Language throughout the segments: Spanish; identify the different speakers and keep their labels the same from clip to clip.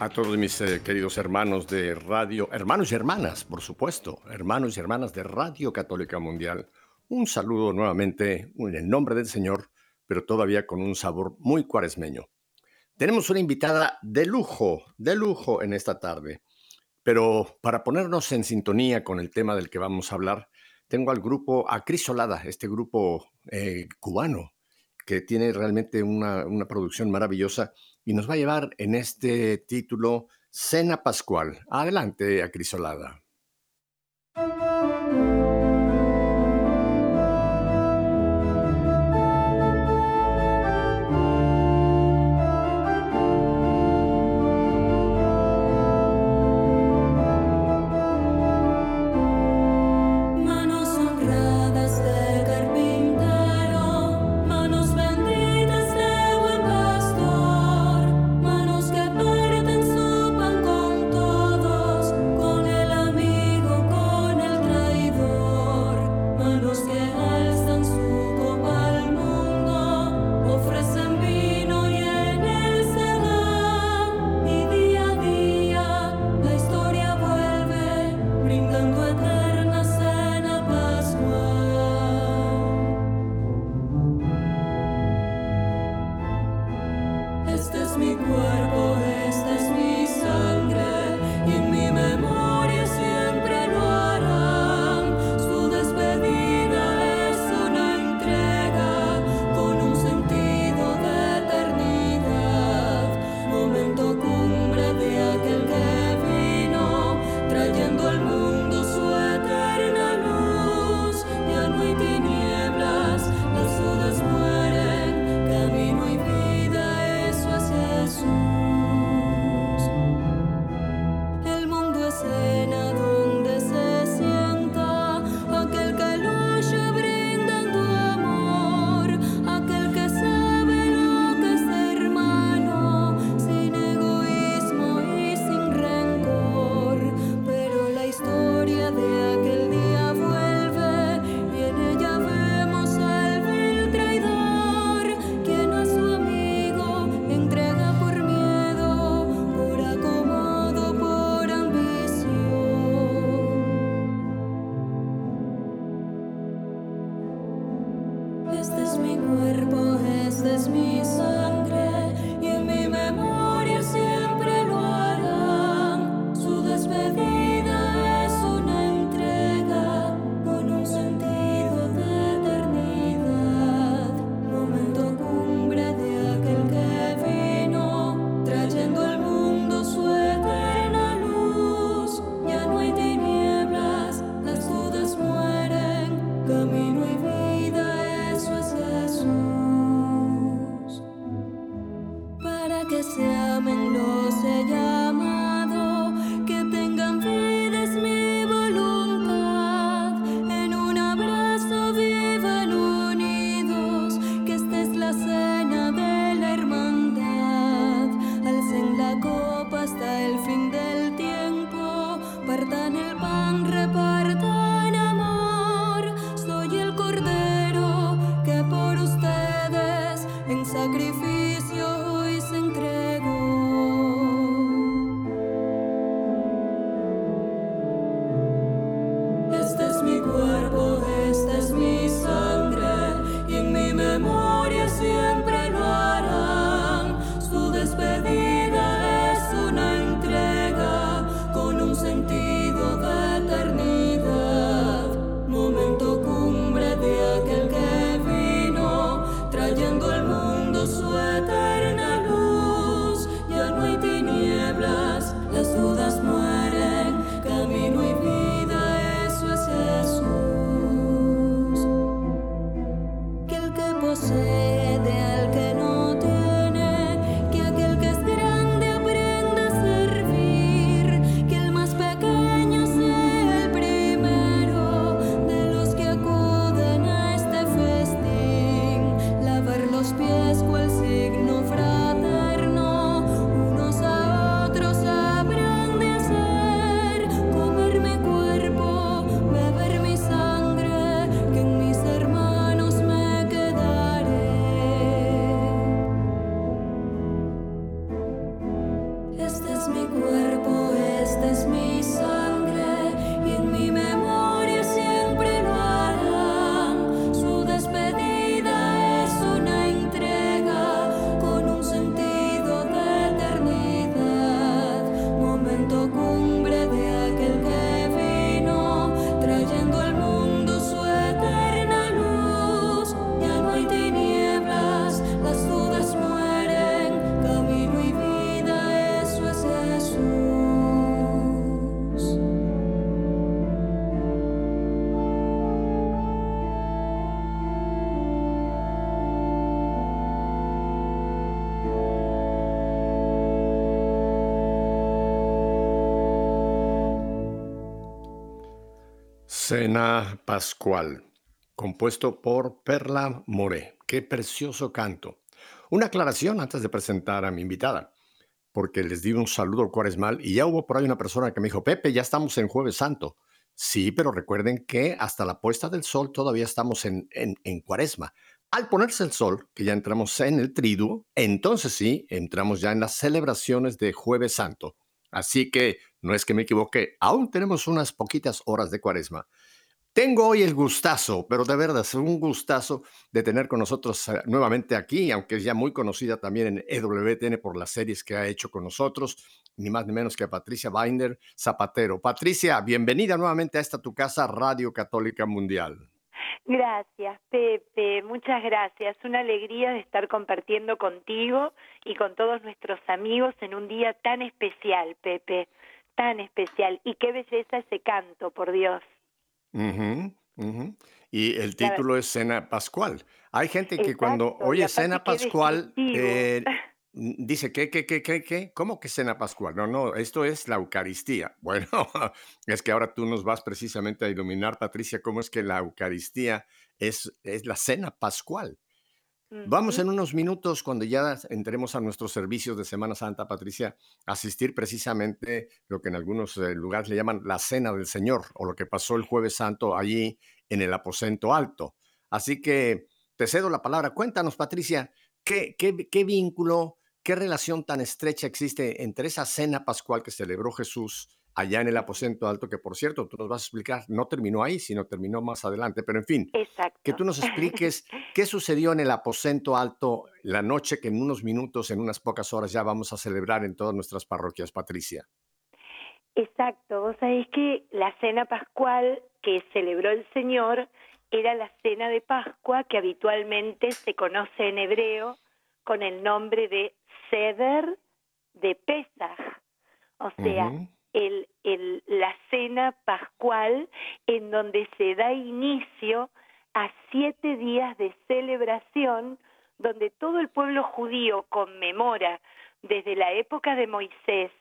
Speaker 1: a todos mis eh, queridos hermanos de radio, hermanos y hermanas, por supuesto, hermanos y hermanas de Radio Católica Mundial. Un saludo nuevamente en el nombre del Señor, pero todavía con un sabor muy cuaresmeño. Tenemos una invitada de lujo, de lujo en esta tarde, pero para ponernos en sintonía con el tema del que vamos a hablar, tengo al grupo Acrisolada, este grupo eh, cubano que tiene realmente una, una producción maravillosa y nos va a llevar en este título Cena Pascual. Adelante, Acrisolada.
Speaker 2: Cena Pascual,
Speaker 3: compuesto por Perla Moré. Qué precioso canto. Una aclaración antes de presentar a mi invitada, porque les di un saludo al cuaresmal y ya hubo por ahí una persona que me dijo, Pepe, ya estamos en Jueves Santo. Sí, pero recuerden que hasta la puesta del sol todavía estamos en, en, en cuaresma. Al ponerse el sol, que ya entramos en el triduo, entonces sí, entramos ya en las celebraciones de Jueves Santo. Así que no es que me equivoque, aún tenemos unas poquitas horas de cuaresma. Tengo hoy el gustazo, pero de verdad es un gustazo de tener con nosotros eh, nuevamente aquí, aunque es ya muy conocida también en EWTN por las series que ha hecho con nosotros, ni más ni menos que a Patricia Binder Zapatero. Patricia, bienvenida nuevamente a esta tu casa, Radio Católica Mundial.
Speaker 4: Gracias, Pepe, muchas gracias. Una alegría de estar compartiendo contigo y con todos nuestros amigos en un día tan especial, Pepe, tan especial. Y qué belleza ese canto, por Dios.
Speaker 3: Y el título es Cena Pascual. Hay gente que cuando
Speaker 4: Exacto,
Speaker 3: oye Cena Pascual eh, dice, ¿qué, qué, qué, qué, qué? ¿Cómo que Cena Pascual? No, no, esto es la Eucaristía. Bueno, es que ahora tú nos vas precisamente a iluminar, Patricia, cómo es que la Eucaristía es, es la Cena Pascual. Vamos en unos minutos, cuando ya entremos a nuestros servicios de Semana Santa, Patricia, a asistir precisamente lo que en algunos eh, lugares le llaman la Cena del Señor, o lo que pasó el Jueves Santo allí en el aposento alto. Así que te cedo la palabra. Cuéntanos, Patricia, ¿qué, qué, qué vínculo, qué relación tan estrecha existe entre esa cena pascual que celebró Jesús allá en el aposento alto, que por cierto, tú nos vas a explicar, no terminó ahí, sino terminó más adelante, pero en fin, que
Speaker 4: Exacto.
Speaker 3: tú nos expliques qué sucedió en el aposento alto la noche que en unos minutos, en unas pocas horas ya vamos a celebrar en todas nuestras parroquias, Patricia.
Speaker 4: Exacto, vos sabés que la cena pascual que celebró el Señor era la cena de Pascua que habitualmente se conoce en hebreo con el nombre de Seder de Pesach, o sea, el, el, la cena pascual en donde se da inicio a siete días de celebración donde todo el pueblo judío conmemora desde la época de Moisés,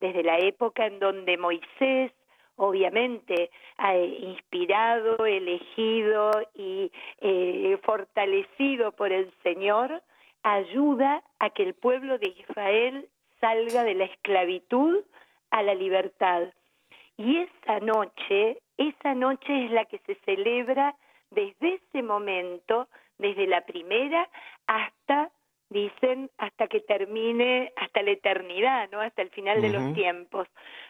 Speaker 4: desde la época en donde Moisés, obviamente, eh, inspirado, elegido y eh, fortalecido por el Señor, ayuda a que el pueblo de Israel salga de la esclavitud a la libertad. Y esa noche, esa noche es la que se celebra desde ese momento, desde la primera hasta, dicen, hasta que termine, hasta la eternidad, ¿no? Hasta el final de los tiempos,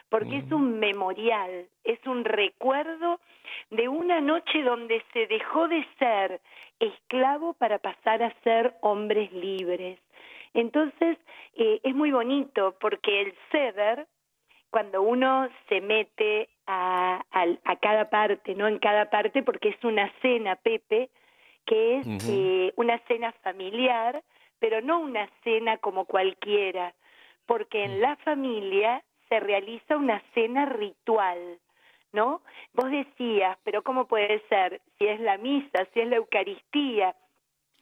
Speaker 4: porque es un memorial, es un recuerdo de una noche donde se dejó de ser esclavo para pasar a ser hombres libres. Entonces, eh, es muy bonito porque el ceder, cuando uno se mete a, al- a cada parte, ¿no? En cada parte, porque es una cena, Pepe, que es eh, una cena familiar, pero no una cena como cualquiera, porque en la familia se realiza una cena ritual, ¿no? Vos decías, pero ¿cómo puede ser? Si es la misa, si es la Eucaristía.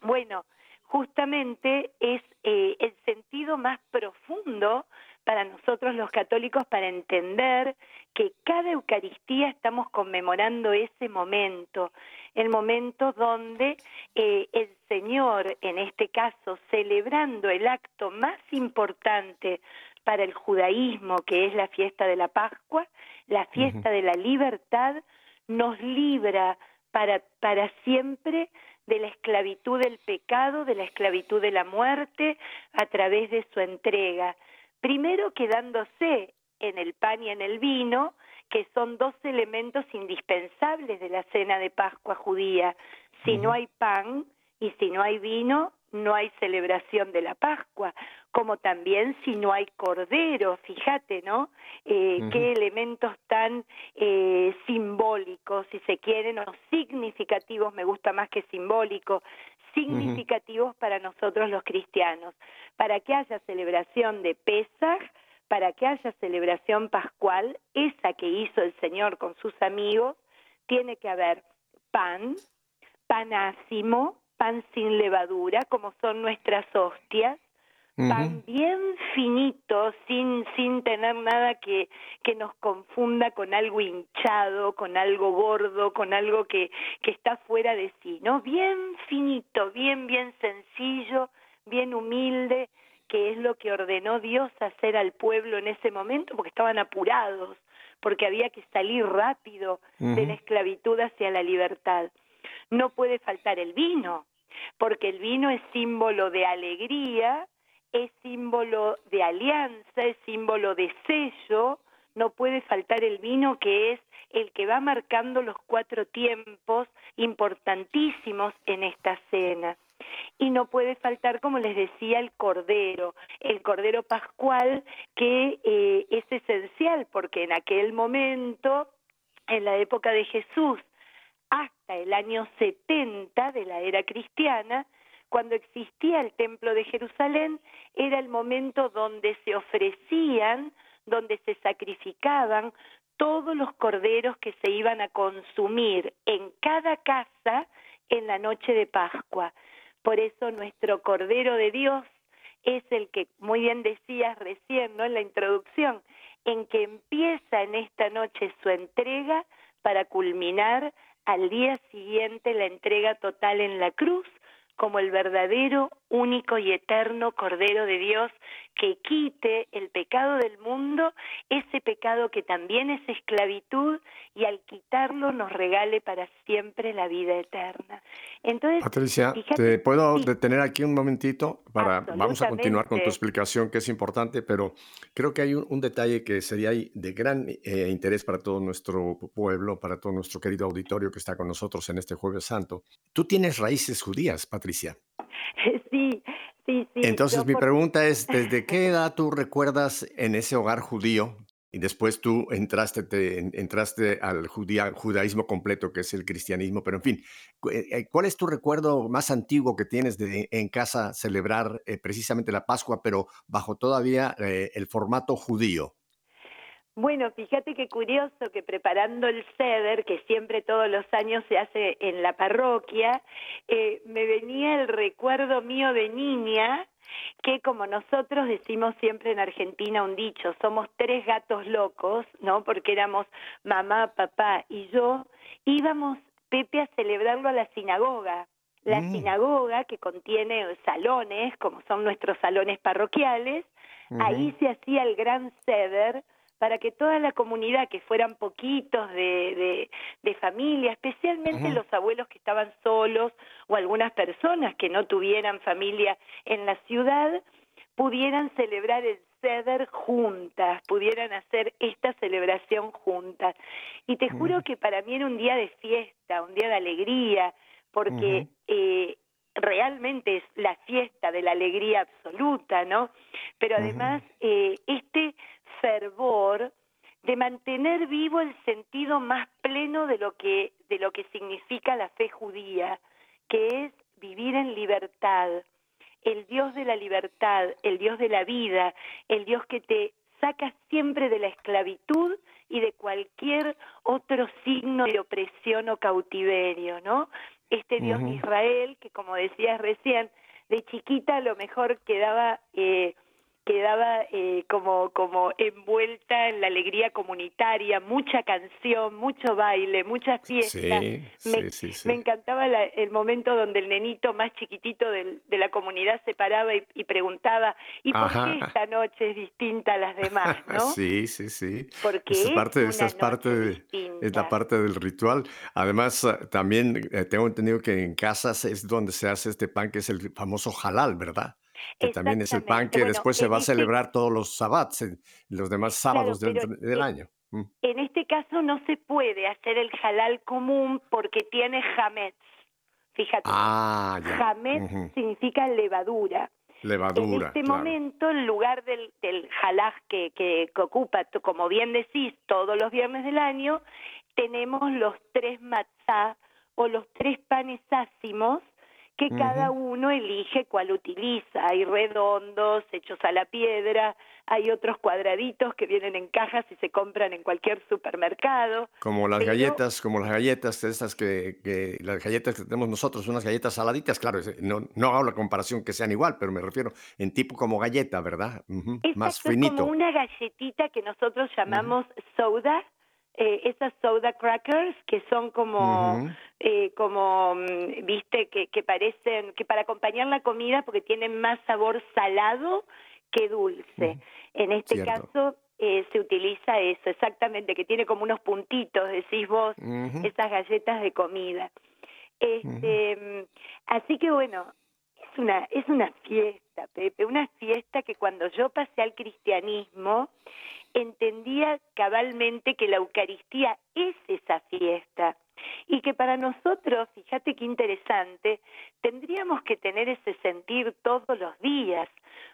Speaker 4: Bueno, justamente es eh, el sentido más profundo para nosotros los católicos para entender que cada Eucaristía estamos conmemorando ese momento, el momento donde eh, el Señor, en este caso, celebrando el acto más importante para el judaísmo, que es la fiesta de la Pascua, la fiesta de la libertad, nos libra para, para siempre de la esclavitud del pecado, de la esclavitud de la muerte, a través de su entrega. Primero quedándose en el pan y en el vino, que son dos elementos indispensables de la cena de Pascua judía. Si no hay pan y si no hay vino, no hay celebración de la Pascua, como también si no hay cordero, fíjate, ¿no? Eh. Qué elementos tan eh, simbólicos, si se quieren, o significativos, me gusta más que simbólico, significativos para nosotros los cristianos, para que haya celebración de Pesaj, para que haya celebración pascual, esa que hizo el Señor con sus amigos, tiene que haber pan, pan ácimo, pan sin levadura, como son nuestras hostias, pan bien finito, sin, sin tener nada que, que nos confunda con algo hinchado, con algo gordo, con algo que, que está fuera de sí, ¿no? Bien finito, bien, bien sencillo, bien humilde, que es lo que ordenó Dios hacer al pueblo en ese momento, porque estaban apurados, porque había que salir rápido de la esclavitud hacia la libertad. No puede faltar el vino, porque el vino es símbolo de alegría, es símbolo de alianza, es símbolo de sello, no puede faltar el vino que es el que va marcando los cuatro tiempos importantísimos en esta cena. Y no puede faltar, como les decía, el cordero, el cordero pascual que eh, es esencial porque en aquel momento, en la época de Jesús, hasta el año 70 de la era cristiana, cuando existía el templo de Jerusalén, era el momento donde se ofrecían, donde se sacrificaban todos los corderos que se iban a consumir en cada casa en la noche de Pascua. Por eso nuestro Cordero de Dios es el que, muy bien decías recién, ¿no? En la introducción, en que empieza en esta noche su entrega para culminar al día siguiente la entrega total en la cruz como el verdadero, único y eterno Cordero de Dios que quite el pecado del mundo, ese pecado que también es esclavitud y al quitarlo nos regale para siempre la vida eterna. Entonces,
Speaker 3: Patricia, ¿te puedo detener aquí un momentito? Para, vamos a continuar con tu explicación, que es importante, pero creo que hay un, detalle que sería de gran eh, interés para todo nuestro pueblo, para todo nuestro querido auditorio que está con nosotros en este Jueves Santo. Tú tienes raíces judías, Patricia.
Speaker 4: Sí, sí, sí.
Speaker 3: Entonces mi pregunta es, ¿desde qué edad tú recuerdas en ese hogar judío y después tú entraste, te, entraste al judaísmo completo, que es el cristianismo, pero en fin, eh, eh, ¿cuál es tu recuerdo más antiguo que tienes de en casa celebrar eh, precisamente la Pascua, pero bajo todavía el formato judío?
Speaker 4: Bueno, fíjate qué curioso que preparando el ceder, que siempre todos los años se hace en la parroquia, eh, me venía el recuerdo mío de niña, que como nosotros decimos siempre en Argentina un dicho, somos tres gatos locos, ¿no? Porque éramos mamá, papá y yo, íbamos, Pepe, a celebrarlo a la sinagoga. La mm. sinagoga, que contiene salones, como son nuestros salones parroquiales, ahí se hacía el gran ceder, para que toda la comunidad, que fueran poquitos de, de, familia, especialmente los abuelos que estaban solos o algunas personas que no tuvieran familia en la ciudad, pudieran celebrar el ceder juntas, pudieran hacer esta celebración juntas. Y te juro que para mí era un día de fiesta, un día de alegría, porque eh, realmente es la fiesta de la alegría absoluta, ¿no? Pero además, eh, este fervor de mantener vivo el sentido más pleno de lo que de lo que significa la fe judía, que es vivir en libertad, el Dios de la libertad, el Dios de la vida, el Dios que te saca siempre de la esclavitud y de cualquier otro signo de opresión o cautiverio, ¿no? Este Dios de Israel, que como decías recién, de chiquita a lo mejor quedaba eh, quedaba eh, como, como envuelta en la alegría comunitaria, mucha canción, mucho baile, mucha fiesta. me, me, encantaba el momento donde el nenito más chiquitito de la comunidad se paraba y, preguntaba, ¿y por qué esta noche es distinta a las demás? ¿no?
Speaker 3: sí, sí, sí. Porque es parte, esa es parte de, es la parte del ritual. Además, ah, también eh, tengo entendido que en casas es donde se hace este pan que es el famoso halal, ¿verdad? Que también es el pan que después se va a este celebrar todos los sabbats, los demás sábados del, año.
Speaker 4: Mm. En este caso no se puede hacer el halal común porque tiene hametz. Fíjate,
Speaker 3: ah,
Speaker 4: hametz significa levadura.
Speaker 3: Levadura.
Speaker 4: En este momento, en lugar del, del halal que, que, ocupa, como bien decís, todos los viernes del año, tenemos los tres matzah o los tres panes ácimos que cada uno elige cuál utiliza. Hay redondos hechos a la piedra, hay otros cuadraditos que vienen en cajas y se compran en cualquier supermercado.
Speaker 3: Como las
Speaker 4: pero-
Speaker 3: galletas, como las galletas, estas que, que- las galletas que tenemos nosotros, unas galletas saladitas, claro, no, no hago la comparación que sean igual, pero me refiero en tipo como galleta, ¿verdad? Más
Speaker 4: Exacto, es
Speaker 3: finito.
Speaker 4: como una galletita que nosotros llamamos soda, eh, esas soda crackers que son como, eh, como, mm, viste, que, que parecen, que para acompañar la comida porque tienen más sabor salado que dulce. En este
Speaker 3: Cierto.
Speaker 4: caso eh, se utiliza eso, exactamente, que tiene como unos puntitos, decís vos, esas galletas de comida. Este, mm, Así que bueno, es una, es una fiesta, Pepe, una fiesta que cuando yo pasé al cristianismo entendía cabalmente que la Eucaristía es esa fiesta y que para nosotros, fíjate qué interesante, tendríamos que tener ese sentir todos los días.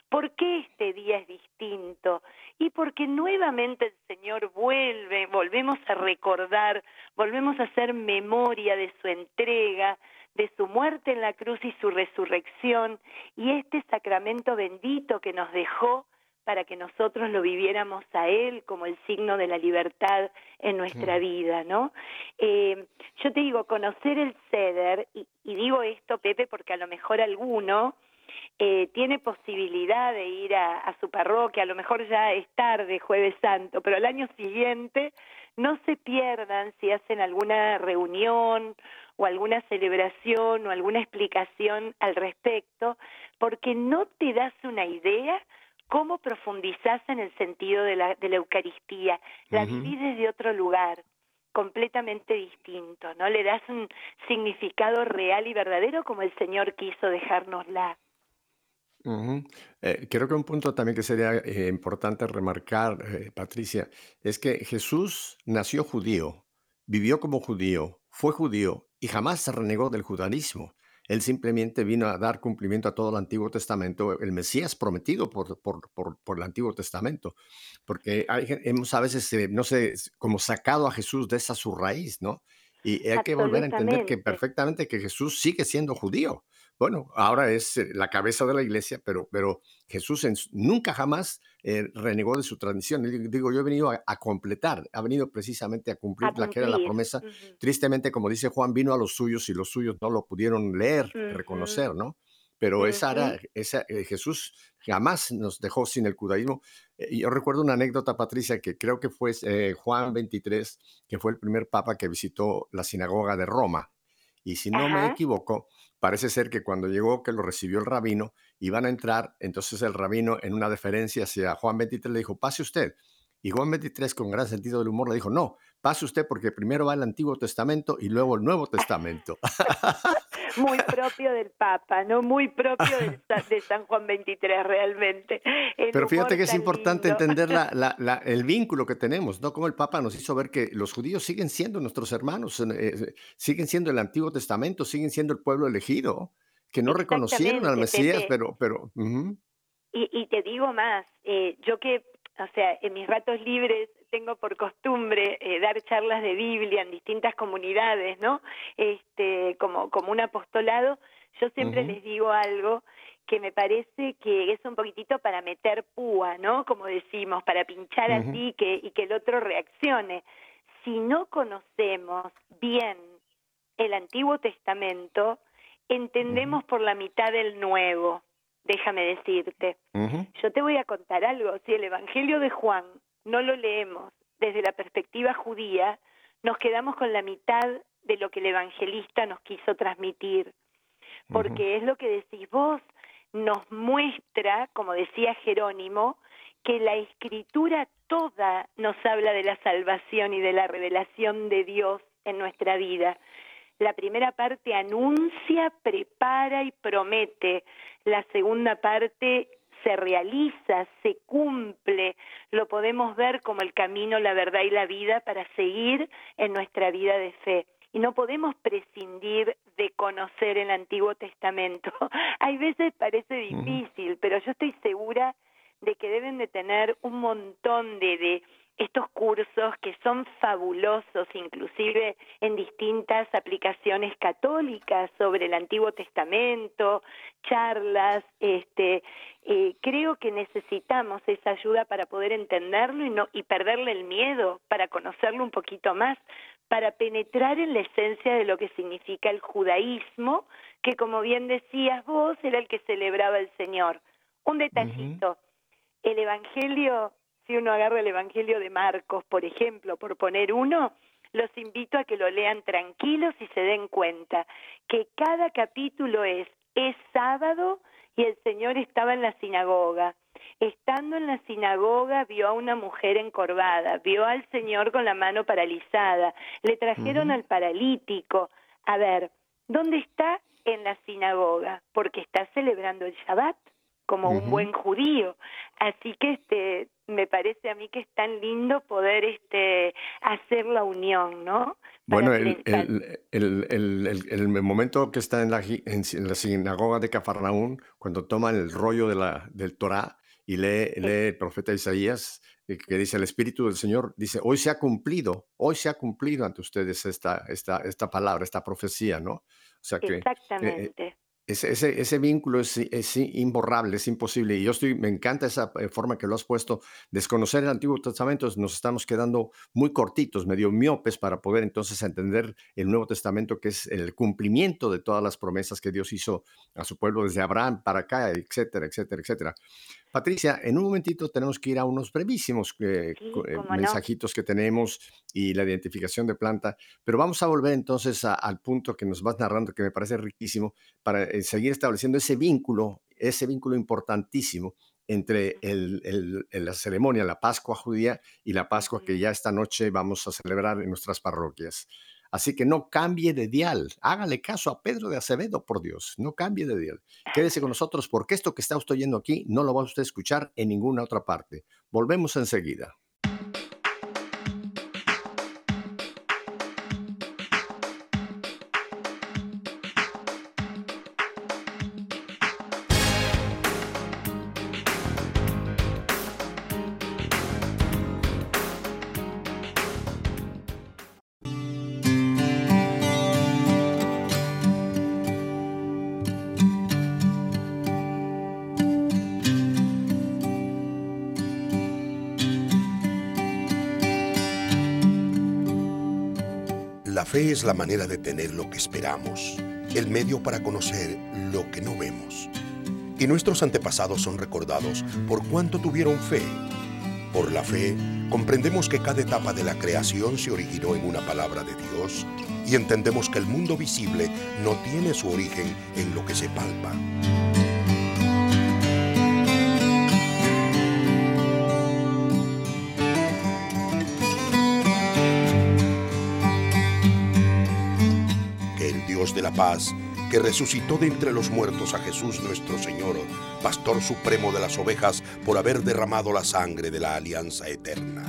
Speaker 4: ¿Por qué este día es distinto? Y porque nuevamente el Señor vuelve, volvemos a recordar, volvemos a hacer memoria de su entrega, de su muerte en la cruz y su resurrección, y este sacramento bendito que nos dejó para que nosotros lo viviéramos a Él como el signo de la libertad en nuestra vida, ¿no? Eh, yo te digo, conocer el ceder, y, y digo esto, Pepe, porque a lo mejor alguno eh, tiene posibilidad de ir a, a su parroquia, a lo mejor ya es tarde, jueves santo, pero al año siguiente no se pierdan si hacen alguna reunión o alguna celebración o alguna explicación al respecto, porque no te das una idea cómo profundizás en el sentido de la, de la Eucaristía, la vivís desde otro lugar completamente distinto, ¿no? Le das un significado real y verdadero como el Señor quiso dejárnosla.
Speaker 3: Eh, creo que un punto también que sería eh, importante remarcar, eh, Patricia, es que Jesús nació judío, vivió como judío, fue judío y jamás se renegó del judaísmo. Él simplemente vino a dar cumplimiento a todo el Antiguo Testamento, el Mesías prometido por, por, por- por el Antiguo Testamento, porque hay hemos a veces, eh, no sé, como sacado a Jesús de esa su raíz, ¿no? Y hay que volver a entender que perfectamente que Jesús sigue siendo judío. Bueno, ahora es eh, la cabeza de la iglesia, pero, pero Jesús en nunca jamás eh, renegó de su tradición. Digo, yo he venido a, a completar, ha venido precisamente a cumplir
Speaker 4: A
Speaker 3: la que era la promesa. Tristemente, como dice Juan, vino a los suyos y los suyos no lo pudieron leer, reconocer, ¿no? Pero esa era,
Speaker 4: Ujú.
Speaker 3: esa, eh, Jesús jamás nos dejó sin el judaísmo. Eh, yo recuerdo una anécdota, Patricia, que creo que fue Juan 23, que fue el primer papa que visitó la sinagoga de Roma. Y si no me equivoco, parece ser que cuando llegó, que lo recibió el rabino, iban a entrar, entonces el rabino en una deferencia hacia Juan 23 le dijo, pase usted. Y Juan 23, con gran sentido del humor, le dijo, no, pase usted porque primero va el Antiguo Testamento y luego el Nuevo Testamento.
Speaker 4: Muy propio del Papa, ¿no? Muy propio del de San Juan 23, realmente. El
Speaker 3: Pero fíjate que es
Speaker 4: tan
Speaker 3: importante
Speaker 4: lindo.
Speaker 3: entender la- la- la- el vínculo que tenemos, ¿no? Como el Papa nos hizo ver que los judíos siguen siendo nuestros hermanos, eh, eh, siguen siendo el Antiguo Testamento, siguen siendo el pueblo elegido, que no reconocieron al Mesías, pero, pero,
Speaker 4: Y, y te digo más, eh, yo que, o sea, en mis ratos libres tengo por costumbre eh, dar charlas de Biblia en distintas comunidades, ¿no? Este, como, como un apostolado, yo siempre les digo algo que me parece que es un poquitito para meter púa, ¿no? Como decimos, para pinchar
Speaker 3: Ujú.
Speaker 4: así que, y que el otro reaccione. Si no conocemos bien el Antiguo Testamento, entendemos por la mitad del Nuevo, déjame decirte. Yo te voy a contar algo. Si el Evangelio de Juan no lo leemos desde la perspectiva judía, nos quedamos con la mitad de lo que el evangelista nos quiso transmitir. Porque es lo que decís vos, nos muestra, como decía Jerónimo, que la escritura toda nos habla de la salvación y de la revelación de Dios en nuestra vida. La primera parte anuncia, prepara y promete. La segunda parte se realiza, se cumple, lo podemos ver como el camino, la verdad y la vida para seguir en nuestra vida de fe. Y no podemos prescindir de conocer el Antiguo Testamento. Hay veces parece difícil, pero yo estoy segura de que deben de tener un montón de, de, estos cursos que son fabulosos, inclusive en distintas aplicaciones católicas sobre el Antiguo Testamento, charlas, este, eh, creo que necesitamos esa ayuda para poder entenderlo y no y perderle el miedo, para conocerlo un poquito más, para penetrar en la esencia de lo que significa el judaísmo, que como bien decías vos, era el que celebraba el Señor. Un detallito, el Evangelio si uno agarra el Evangelio de Marcos, por ejemplo, por poner uno, los invito a que lo lean tranquilos y se den cuenta que cada capítulo es, es sábado y el Señor estaba en la sinagoga. Estando en la sinagoga vio a una mujer encorvada, vio al Señor con la mano paralizada, le trajeron al paralítico. A ver, ¿dónde está? En la sinagoga, porque está celebrando el Shabbat como un buen judío. Así que este me parece a mí que es tan lindo poder este hacer la unión, ¿no?
Speaker 3: bueno, el, el, el, el, momento que está en la, en, la sinagoga de Cafarnaún, cuando toma el rollo de la, del Torah y lee, lee el profeta Isaías, eh, que dice el Espíritu del Señor, dice, hoy se ha cumplido, hoy se ha cumplido ante ustedes esta, esta, esta palabra, esta profecía, ¿no? O
Speaker 4: sea que, eh, Exactamente.
Speaker 3: Ese, ese, vínculo es, es, imborrable, es imposible. Y yo estoy, me encanta esa eh, forma que lo has puesto. Desconocer el Antiguo Testamento nos estamos quedando muy cortitos, medio miopes para poder entonces entender el Nuevo Testamento, que es el cumplimiento de todas las promesas que Dios hizo a su pueblo desde Abraham para acá, etcétera, etcétera, etcétera. Patricia, en un momentito tenemos que ir a unos brevísimos eh, eh, mensajitos que tenemos y la identificación de planta, pero vamos a volver entonces al punto que nos vas narrando, que me parece riquísimo, para eh, seguir estableciendo ese vínculo, ese vínculo importantísimo entre la ceremonia, la Pascua judía y la Pascua que ya esta noche vamos a celebrar en nuestras parroquias. Así que no cambie de dial. Hágale caso a Pedro de Acevedo, por Dios. No cambie de dial. Quédese con nosotros porque esto que está usted oyendo aquí no lo va a usted escuchar en ninguna otra parte. Volvemos enseguida.
Speaker 5: La manera de tener lo que esperamos, el medio para conocer lo que no vemos. Y nuestros antepasados son recordados por cuánto tuvieron fe. Por la fe, comprendemos que cada etapa de la creación se originó en una palabra de Dios y entendemos que el mundo visible no tiene su origen en lo que se palpa. De la paz, que resucitó de entre los muertos a Jesús nuestro Señor, Pastor Supremo de las ovejas, por haber derramado la sangre de la alianza eterna.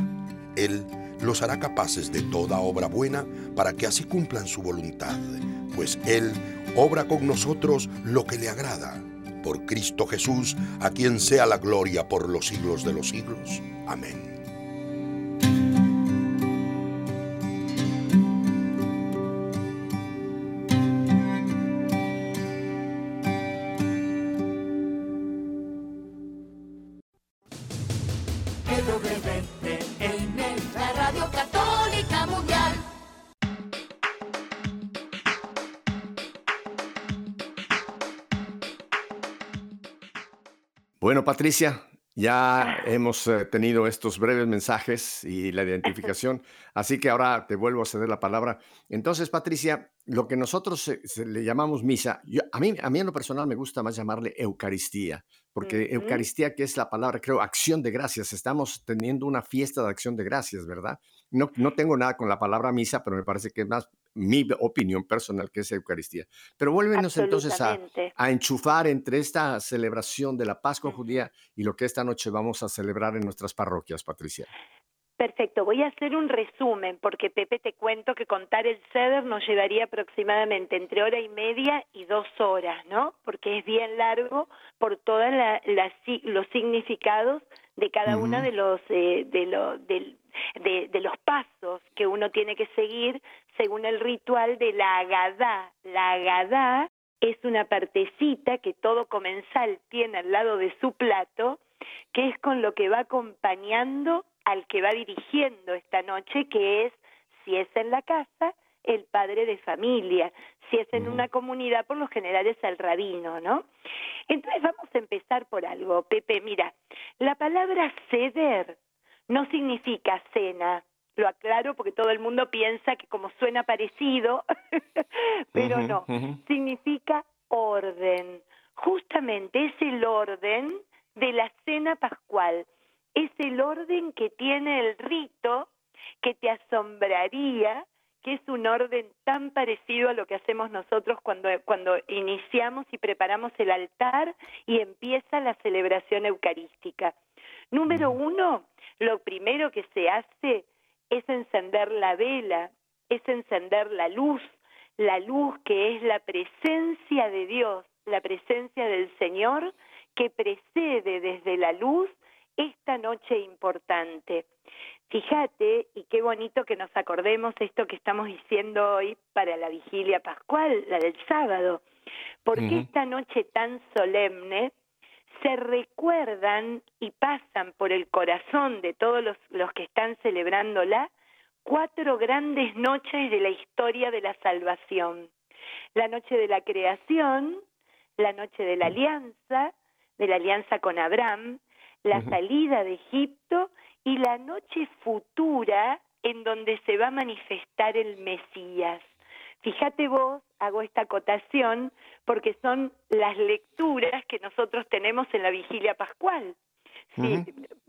Speaker 5: Él los hará capaces de toda obra buena para que así cumplan su voluntad, pues Él obra con nosotros lo que le agrada. Por Cristo Jesús, a quien sea la gloria por los siglos de los siglos. Amén.
Speaker 3: Bueno, Patricia, ya hemos eh, tenido estos breves mensajes y la identificación, así que ahora te vuelvo a ceder la palabra. Entonces, Patricia, lo que nosotros le llamamos misa, a, mí, a mí en lo personal me gusta más llamarle Eucaristía, porque Eucaristía, que es la palabra, creo, acción de gracias, estamos teniendo una fiesta de acción de gracias, ¿verdad? No, no tengo nada con la palabra misa, pero me parece que es más mi opinión personal que es Eucaristía. Pero vuélvenos entonces a, a, enchufar entre esta celebración de la Pascua judía y lo que esta noche vamos a celebrar en nuestras parroquias, Patricia.
Speaker 4: Perfecto, voy a hacer un resumen porque Pepe te cuento que contar el ceder nos llevaría aproximadamente entre hora y media y dos horas, ¿no? Porque es bien largo por todos los significados de cada uno de los eh, de, lo, de, de, de los pasos que uno tiene que seguir según el ritual de la agadá. La agadá es una partecita que todo comensal tiene al lado de su plato, que es con lo que va acompañando al que va dirigiendo esta noche, que es, si es en la casa, el padre de familia, si es en una comunidad, por lo general es el rabino, ¿no? Entonces vamos a empezar por algo, Pepe, mira, la palabra ceder no significa cena, lo aclaro porque todo el mundo piensa que como suena parecido, pero no, significa orden. Justamente es el orden de la cena pascual, es el orden que tiene el rito que te asombraría que es un orden tan parecido a lo que hacemos nosotros cuando, cuando iniciamos y preparamos el altar y empieza la celebración eucarística. Número uno, lo primero que se hace es encender la vela, es encender la luz, la luz que es la presencia de Dios, la presencia del Señor que precede desde la luz esta noche importante. Fíjate, y qué bonito que nos acordemos esto que estamos diciendo hoy para la vigilia pascual, la del sábado, porque esta noche tan solemne se recuerdan y pasan por el corazón de todos los, los que están celebrándola cuatro grandes noches de la historia de la salvación. La noche de la creación, la noche de la alianza, de la alianza con Abraham, la salida de Egipto y la noche futura en donde se va a manifestar el Mesías. Fíjate vos, hago esta acotación porque son las lecturas que nosotros tenemos en la vigilia pascual. Sí,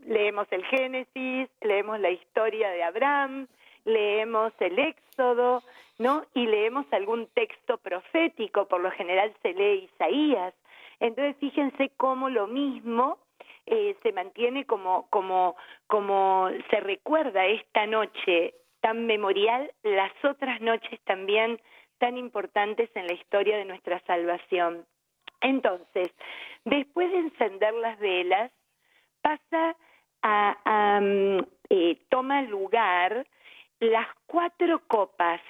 Speaker 4: leemos el Génesis, leemos la historia de Abraham, leemos el Éxodo, ¿no? Y leemos algún texto profético, por lo general se lee Isaías. Entonces, fíjense cómo lo mismo eh, se mantiene como, como, como se recuerda esta noche tan memorial, las otras noches también tan importantes en la historia de nuestra salvación. Entonces, después de encender las velas, pasa a, a, mm, eh, toma lugar las cuatro copas.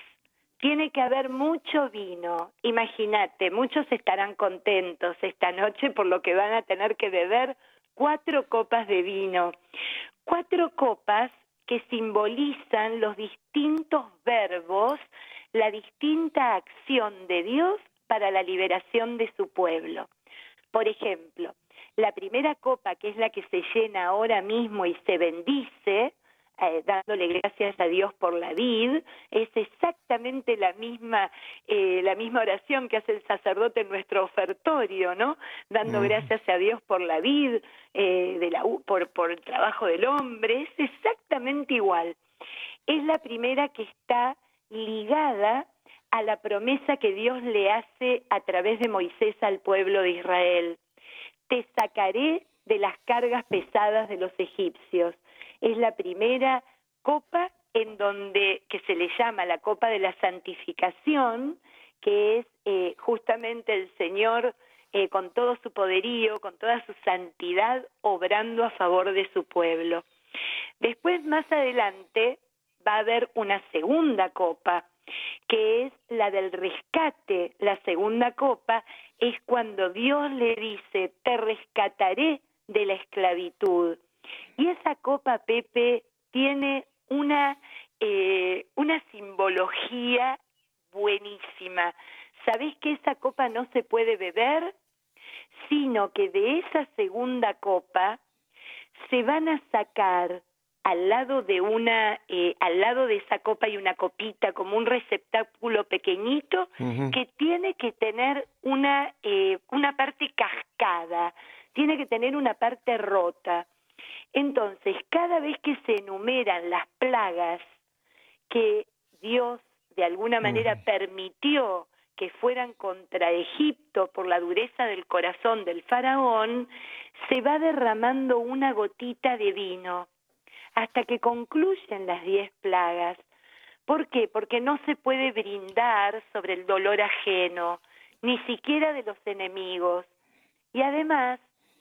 Speaker 4: Tiene que haber mucho vino. Imagínate, muchos estarán contentos esta noche por lo que van a tener que beber cuatro copas de vino. Cuatro copas que simbolizan los distintos verbos, la distinta acción de Dios para la liberación de su pueblo. Por ejemplo, la primera copa, que es la que se llena ahora mismo y se bendice, eh, dándole gracias a Dios por la vid, es exactamente la misma, eh, la misma oración que hace el sacerdote en nuestro ofertorio, ¿no? Dando
Speaker 3: Ujú.
Speaker 4: gracias a Dios por la vid, eh, de la, por, por el trabajo del hombre, es exactamente igual. Es la primera que está ligada a la promesa que Dios le hace a través de Moisés al pueblo de Israel. Te sacaré de las cargas pesadas de los egipcios. Es la primera copa en donde que se le llama la copa de la santificación, que es eh, justamente el Señor eh, con todo su poderío, con toda su santidad, obrando a favor de su pueblo. Después, más adelante, va a haber una segunda copa, que es la del rescate. La segunda copa es cuando Dios le dice, te rescataré de la esclavitud. Y esa copa, Pepe, tiene una, eh, una simbología buenísima. ¿Sabés que esa copa no se puede beber? Sino que de esa segunda copa se van a sacar al lado de una, eh, al lado de esa copa hay una copita como un receptáculo pequeñito que tiene que tener una, eh, una parte cascada, tiene que tener una parte rota. Entonces, cada vez que se enumeran las plagas que Dios de alguna manera permitió que fueran contra Egipto por la dureza del corazón del faraón, se va derramando una gotita de vino hasta que concluyen las diez plagas. ¿Por qué? Porque no se puede brindar sobre el dolor ajeno, ni siquiera de los enemigos. Y además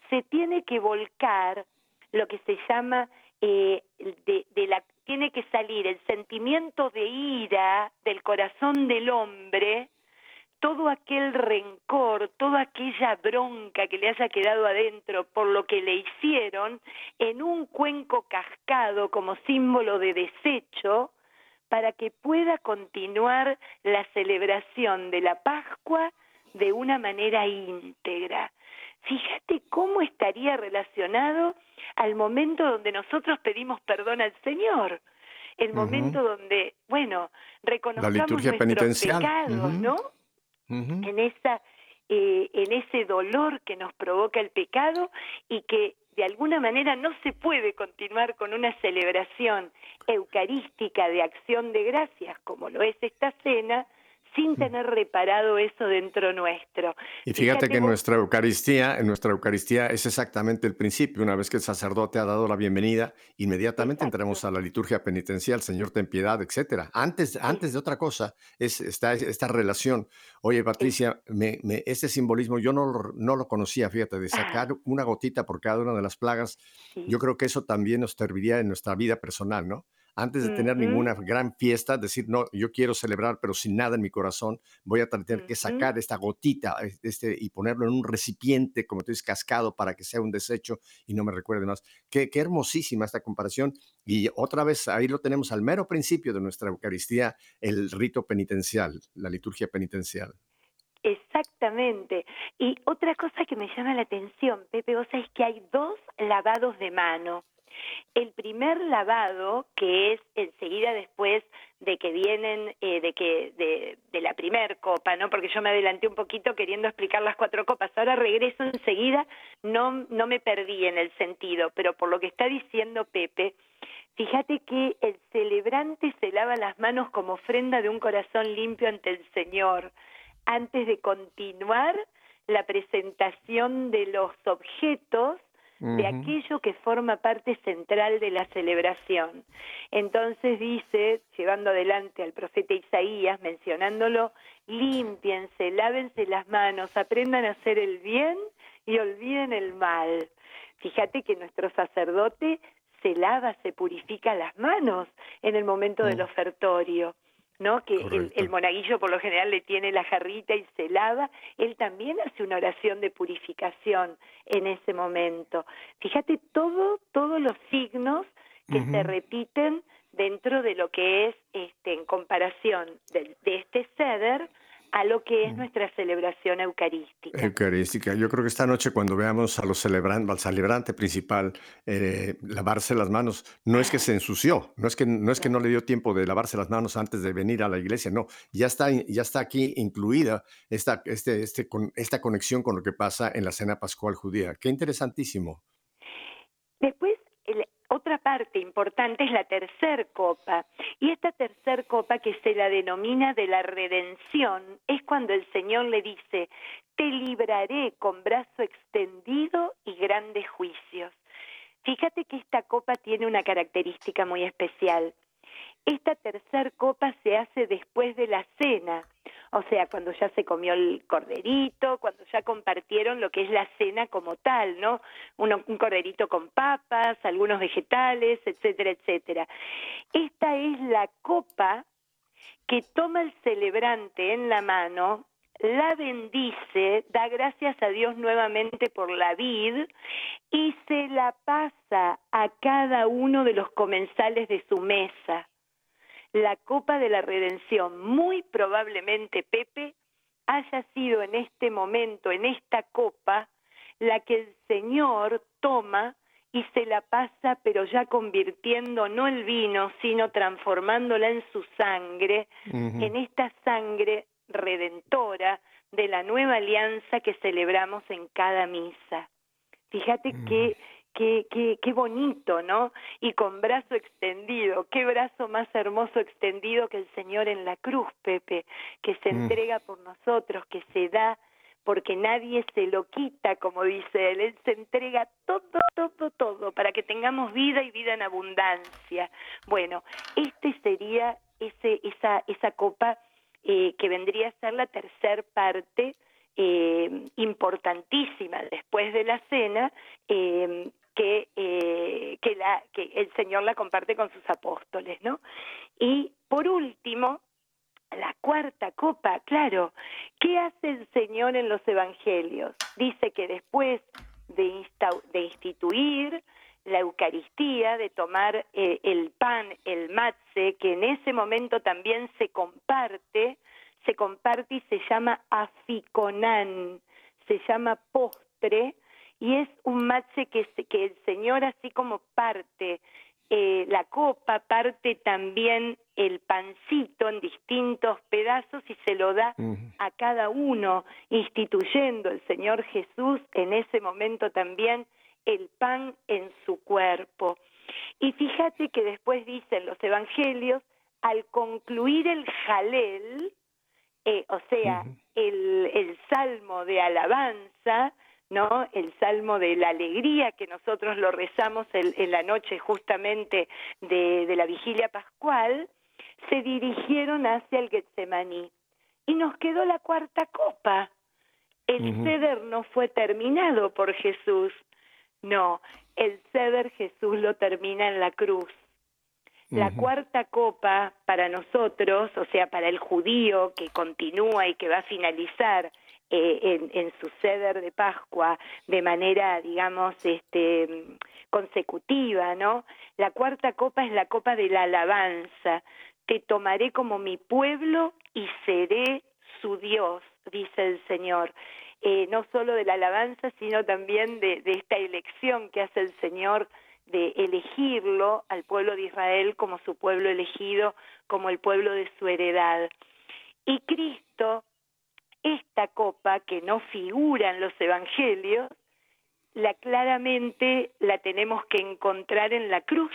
Speaker 4: se tiene que volcar lo que se llama eh, de, la tiene que salir el sentimiento de ira del corazón del hombre, todo aquel rencor, toda aquella bronca que le haya quedado adentro por lo que le hicieron, en un cuenco cascado como símbolo de desecho, para que pueda continuar la celebración de la Pascua de una manera íntegra. Fíjate cómo estaría relacionado al momento donde nosotros pedimos perdón al Señor, el momento donde, bueno, reconocemos nuestros pecados, ¿no? En esa eh, en ese dolor que nos provoca el pecado y que de alguna manera no se puede continuar con una celebración eucarística de acción de gracias como lo es esta cena sin mm. tener reparado eso dentro nuestro.
Speaker 3: Y fíjate, que en nuestra Eucaristía, en nuestra Eucaristía es exactamente el principio. Una vez que el sacerdote ha dado la bienvenida, inmediatamente entramos a la liturgia penitencial, Señor ten piedad, etcétera. Antes, antes de otra cosa es está esta relación. Oye, Patricia, me, este simbolismo yo no, no lo conocía, fíjate, de sacar ah. una gotita por cada una de las plagas. Yo creo que eso también nos serviría en nuestra vida personal, ¿no? Antes de tener ninguna gran fiesta, decir, no, yo quiero celebrar, pero sin nada en mi corazón, voy a tener que sacar esta gotita este, y ponerlo en un recipiente, como tú dices, cascado, para que sea un desecho y no me recuerde más. Qué, qué hermosísima esta comparación. Y otra vez, ahí lo tenemos al mero principio de nuestra Eucaristía, el rito penitencial, la liturgia penitencial.
Speaker 4: Exactamente. Y otra cosa que me llama la atención, Pepe, vos sabés que hay dos lavados de mano. El primer lavado, que es enseguida después de que vienen, eh, de que de, la primer copa, ¿no? Porque yo me adelanté un poquito queriendo explicar las cuatro copas. Ahora regreso enseguida, no, no me perdí en el sentido, pero por lo que está diciendo Pepe, fíjate que el celebrante se lava las manos como ofrenda de un corazón limpio ante el Señor antes de continuar la presentación de los objetos de aquello que forma parte central de la celebración. Entonces dice, llevando adelante al profeta Isaías, mencionándolo, límpiense, lávense las manos, aprendan a hacer el bien y olviden el mal. Fíjate que nuestro sacerdote se lava, se purifica las manos en el momento del mm. ofertorio. ¿No? Que el, monaguillo por lo general le tiene la jarrita y se lava, él también hace una oración de purificación en ese momento. Fíjate todo, todos los signos que se repiten dentro de lo que es este en comparación de, de este ceder a lo que es mm. nuestra celebración eucarística.
Speaker 3: Eucarística. Yo creo que esta noche cuando veamos a los celebrantes, al celebrante principal eh, lavarse las manos, no es que se ensució, no es que, no es que no le dio tiempo de lavarse las manos antes de venir a la iglesia, no, ya está, ya está aquí incluida esta, este, este, con, esta conexión con lo que pasa en la cena pascual judía. Qué interesantísimo.
Speaker 4: Después otra parte importante es la tercer copa. Y esta tercer copa que se la denomina de la redención es cuando el Señor le dice, te libraré con brazo extendido y grandes juicios. Fíjate que esta copa tiene una característica muy especial. Esta tercer copa se hace después de la cena, o sea, cuando ya se comió el corderito, cuando ya compartieron lo que es la cena como tal, ¿no? un corderito con papas, algunos vegetales, etcétera, etcétera. Esta es la copa que toma el celebrante en la mano, la bendice, da gracias a Dios nuevamente por la vid y se la pasa a cada uno de los comensales de su mesa la copa de la redención. Muy probablemente, Pepe, haya sido en este momento, en esta copa, la que el Señor toma y se la pasa, pero ya convirtiendo no el vino, sino transformándola en su sangre, en esta sangre redentora de la nueva alianza que celebramos en cada misa. Fíjate que qué, qué, qué bonito, ¿no? Y con brazo extendido, qué brazo más hermoso extendido que el Señor en la cruz, Pepe, que se mm. entrega por nosotros, que se da porque nadie se lo quita, como dice él, él se entrega todo, todo, todo, para que tengamos vida y vida en abundancia. Bueno, este sería ese, esa, esa copa eh, que vendría a ser la tercer parte eh, importantísima después de la cena, eh, que, eh, que la que el Señor la comparte con sus apóstoles, ¿no? Y por último, la cuarta copa, claro, ¿qué hace el Señor en los evangelios? Dice que después de, de instituir la Eucaristía, de tomar eh, el pan, el matze, que en ese momento también se comparte, se comparte y se llama aficonán, se llama postre, y es un matze que, que el Señor así como parte eh, la copa, parte también el pancito en distintos pedazos y se lo da a cada uno, instituyendo el Señor Jesús en ese momento también el pan en su cuerpo. Y fíjate que después dicen los evangelios, al concluir el jalel, eh, o sea, el, el salmo de alabanza, ¿no? El salmo de la alegría que nosotros lo rezamos en la noche justamente de, de, la vigilia pascual, se dirigieron hacia el Getsemaní. Y nos quedó la cuarta copa. El ceder no fue terminado por Jesús. No, el ceder Jesús lo termina en la cruz. La cuarta copa para nosotros, o sea, para el judío que continúa y que va a finalizar eh, en, su ceder de Pascua de manera, digamos, este, consecutiva, ¿no? La cuarta copa es la copa de la alabanza. Te tomaré como mi pueblo y seré su Dios, dice el Señor. Eh, no solo de la alabanza, sino también de, de esta elección que hace el Señor de elegirlo al pueblo de Israel como su pueblo elegido, como el pueblo de su heredad. Y Cristo, esta copa que no figura en los evangelios, la claramente la tenemos que encontrar en la cruz,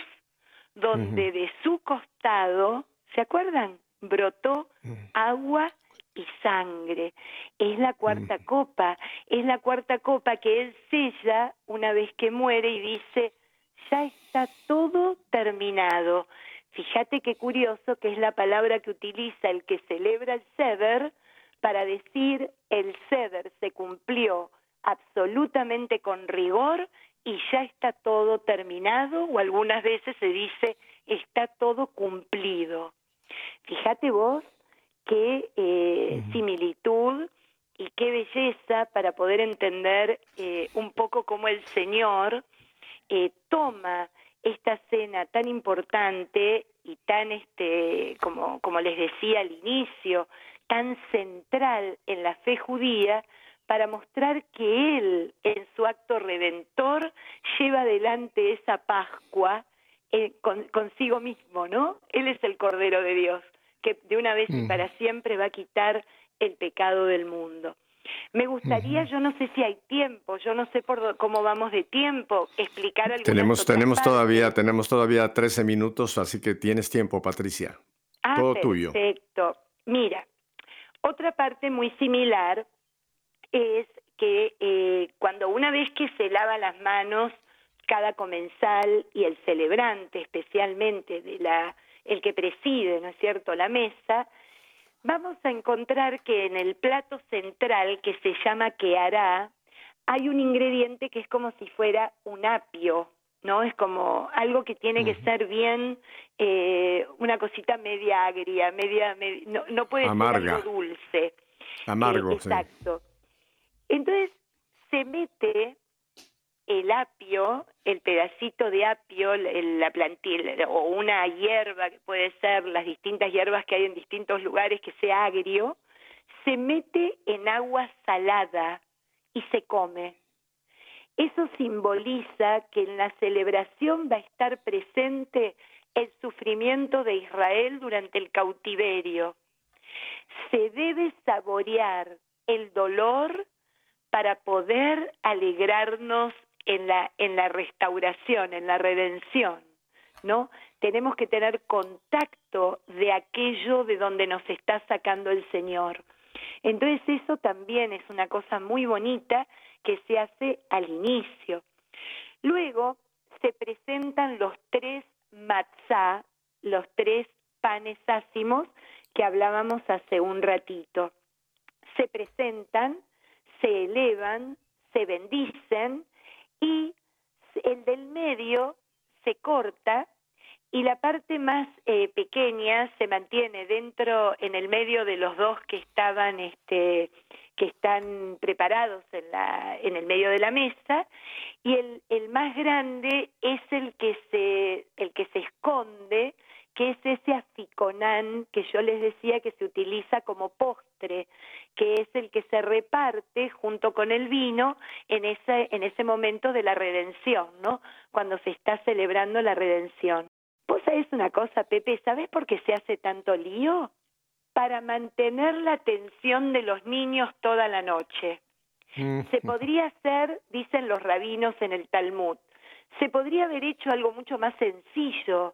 Speaker 4: donde de su costado, ¿se acuerdan? Brotó agua y sangre. Es la cuarta copa, es la cuarta copa que él sella una vez que muere y dice, ya está todo terminado. Fíjate qué curioso que es la palabra que utiliza el que celebra el ceder para decir el ceder se cumplió absolutamente con rigor y ya está todo terminado o algunas veces se dice está todo cumplido. Fíjate vos qué eh, similitud y qué belleza para poder entender eh, un poco cómo el Señor eh, toma esta cena tan importante y tan este como como les decía al inicio tan central en la fe judía para mostrar que él en su acto redentor lleva adelante esa Pascua eh, consigo mismo, ¿no? Él es el Cordero de Dios que de una vez y para siempre va a quitar el pecado del mundo. Me gustaría, yo no sé si hay tiempo, yo no sé por cómo vamos de tiempo, explicar algunas
Speaker 3: Tenemos, tenemos todavía, tenemos todavía 13 minutos, así que tienes tiempo, Patricia.
Speaker 4: Ah,
Speaker 3: Todo tuyo.
Speaker 4: Perfecto. Mira, otra parte muy similar es que eh, cuando una vez que se lava las manos cada comensal y el celebrante especialmente de la el que preside, ¿no es cierto?, la mesa, vamos a encontrar que en el plato central que se llama que hará, hay un ingrediente que es como si fuera un apio, ¿no? Es como algo que tiene que ser bien, eh, una cosita media agria, media, no, no, puede ser algo dulce.
Speaker 3: Amargo,
Speaker 4: eh, Exacto. Entonces se mete el apio, el pedacito de apio, la plantilla o una hierba que puede ser las distintas hierbas que hay en distintos lugares que sea agrio, se mete en agua salada y se come. Eso simboliza que en la celebración va a estar presente el sufrimiento de Israel durante el cautiverio. Se debe saborear el dolor para poder alegrarnos en la, en la restauración, en la redención, ¿no? Tenemos que tener contacto de aquello de donde nos está sacando el Señor. Entonces eso también es una cosa muy bonita que se hace al inicio. Luego se presentan los tres matzá, los tres panes ácimos que hablábamos hace un ratito. Se presentan, se elevan, se bendicen y el del medio se corta y la parte más eh, pequeña se mantiene dentro, en el medio de los dos que estaban, este, que están preparados en, la, en el medio de la mesa, y el, el más grande es el que se, el que se esconde, que es ese aficonán que yo les decía que se utiliza como postre, que es el que se reparte junto con el vino en ese, en ese momento de la redención, ¿no? Cuando se está celebrando la redención. Vos sabés una cosa, Pepe, ¿sabés por qué se hace tanto lío? Para mantener la atención de los niños toda la noche. Se podría hacer, dicen los rabinos en el Talmud, se podría haber hecho algo mucho más sencillo,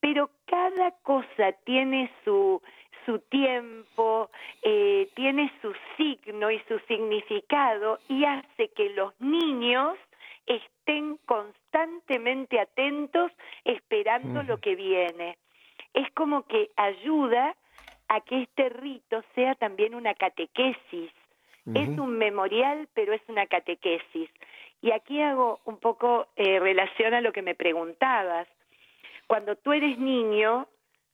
Speaker 4: pero cada cosa tiene su, su tiempo, eh, tiene su signo y su significado y hace que los niños estén constantemente atentos esperando lo que viene. Es como que ayuda a que este rito sea también una catequesis. Es un memorial, pero es una catequesis. Y aquí hago un poco eh, relación a lo que me preguntabas. Cuando tú eres niño,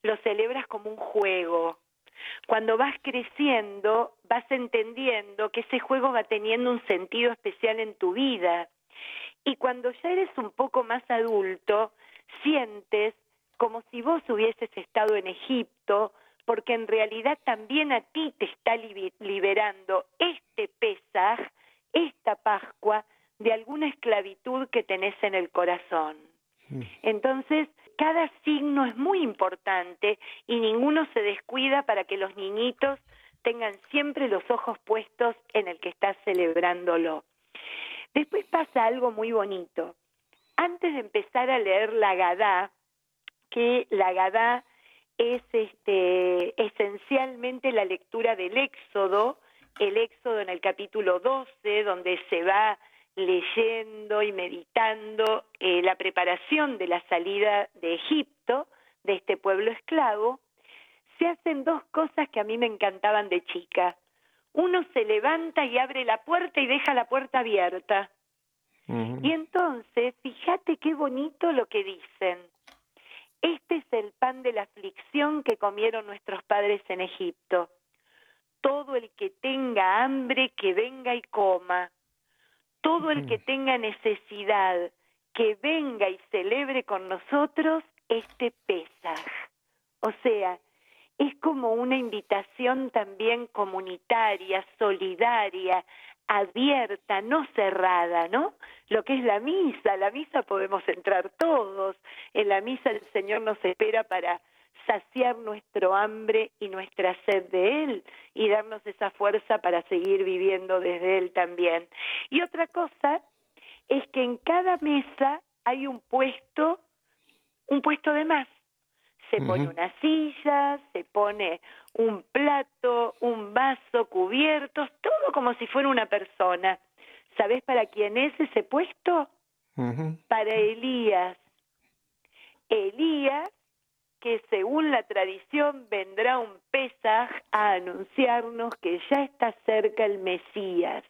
Speaker 4: lo celebras como un juego. Cuando vas creciendo, vas entendiendo que ese juego va teniendo un sentido especial en tu vida. Y cuando ya eres un poco más adulto, sientes como si vos hubieses estado en Egipto, porque en realidad también a ti te está liberando este Pesaj, esta Pascua, de alguna esclavitud que tenés en el corazón. Mm. Entonces, cada signo es muy importante y ninguno se descuida para que los niñitos tengan siempre los ojos puestos en el que está celebrándolo. Después pasa algo muy bonito. Antes de empezar a leer la Gadá, que la Gadá es este, esencialmente la lectura del Éxodo, el Éxodo en el capítulo 12, donde se va leyendo y meditando eh, la preparación de la salida de Egipto, de este pueblo esclavo, se hacen dos cosas que a mí me encantaban de chica uno se levanta y abre la puerta y deja la puerta abierta. Y entonces, fíjate qué bonito lo que dicen. Este es el pan de la aflicción que comieron nuestros padres en Egipto. Todo el que tenga hambre, que venga y coma. Todo el que tenga necesidad, que venga y celebre con nosotros este Pesaj. O sea, es como una invitación también comunitaria, solidaria, abierta, no cerrada, ¿no? Lo que es la misa, la misa podemos entrar todos, en la misa el Señor nos espera para saciar nuestro hambre y nuestra sed de Él y darnos esa fuerza para seguir viviendo desde Él también. Y otra cosa es que en cada mesa hay un puesto, un puesto de más se pone una silla, se pone un plato, un vaso, cubiertos, todo como si fuera una persona. ¿Sabes para quién es ese puesto? Para Elías. Elías, que según la tradición vendrá un Pesaj a anunciarnos que ya está cerca el Mesías.